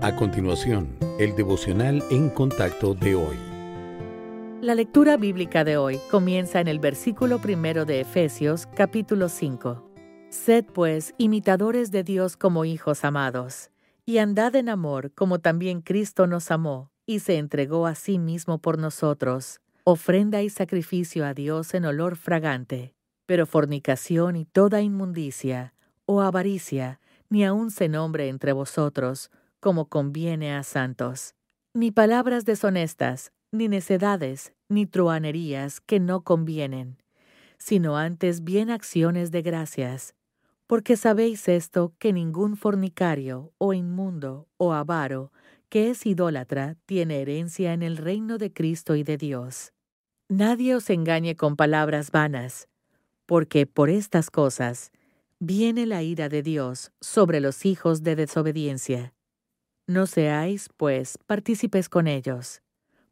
A continuación, el devocional en contacto de hoy. La lectura bíblica de hoy comienza en el versículo primero de Efesios, capítulo 5. Sed pues imitadores de Dios como hijos amados, y andad en amor como también Cristo nos amó y se entregó a sí mismo por nosotros, ofrenda y sacrificio a Dios en olor fragante. Pero fornicación y toda inmundicia, o avaricia, ni aun se nombre entre vosotros, como conviene a santos. Ni palabras deshonestas, ni necedades, ni truanerías que no convienen, sino antes bien acciones de gracias. Porque sabéis esto, que ningún fornicario, o inmundo, o avaro, que es idólatra, tiene herencia en el reino de Cristo y de Dios. Nadie os engañe con palabras vanas, porque por estas cosas viene la ira de Dios sobre los hijos de desobediencia. No seáis, pues, partícipes con ellos,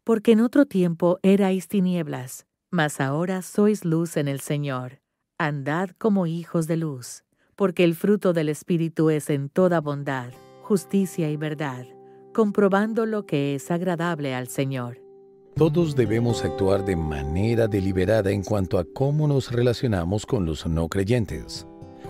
porque en otro tiempo erais tinieblas, mas ahora sois luz en el Señor. Andad como hijos de luz, porque el fruto del Espíritu es en toda bondad, justicia y verdad, comprobando lo que es agradable al Señor. Todos debemos actuar de manera deliberada en cuanto a cómo nos relacionamos con los no creyentes.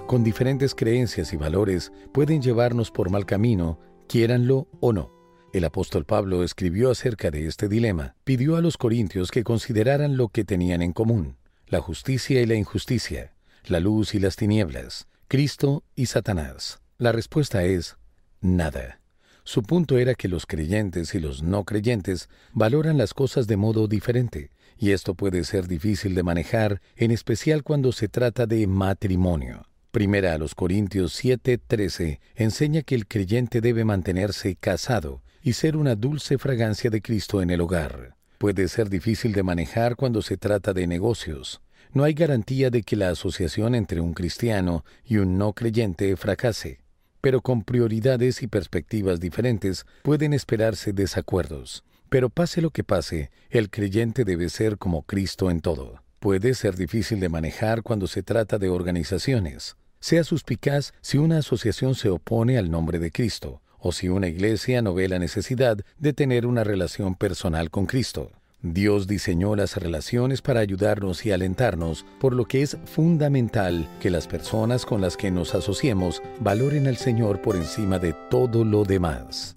Con diferentes creencias y valores pueden llevarnos por mal camino quiéranlo o no. El apóstol Pablo escribió acerca de este dilema. Pidió a los corintios que consideraran lo que tenían en común, la justicia y la injusticia, la luz y las tinieblas, Cristo y Satanás. La respuesta es nada. Su punto era que los creyentes y los no creyentes valoran las cosas de modo diferente, y esto puede ser difícil de manejar, en especial cuando se trata de matrimonio. Primera a los Corintios 7:13 enseña que el creyente debe mantenerse casado y ser una dulce fragancia de Cristo en el hogar. Puede ser difícil de manejar cuando se trata de negocios. No hay garantía de que la asociación entre un cristiano y un no creyente fracase, pero con prioridades y perspectivas diferentes pueden esperarse desacuerdos. Pero pase lo que pase, el creyente debe ser como Cristo en todo. Puede ser difícil de manejar cuando se trata de organizaciones. Sea suspicaz si una asociación se opone al nombre de Cristo, o si una iglesia no ve la necesidad de tener una relación personal con Cristo. Dios diseñó las relaciones para ayudarnos y alentarnos, por lo que es fundamental que las personas con las que nos asociemos valoren al Señor por encima de todo lo demás.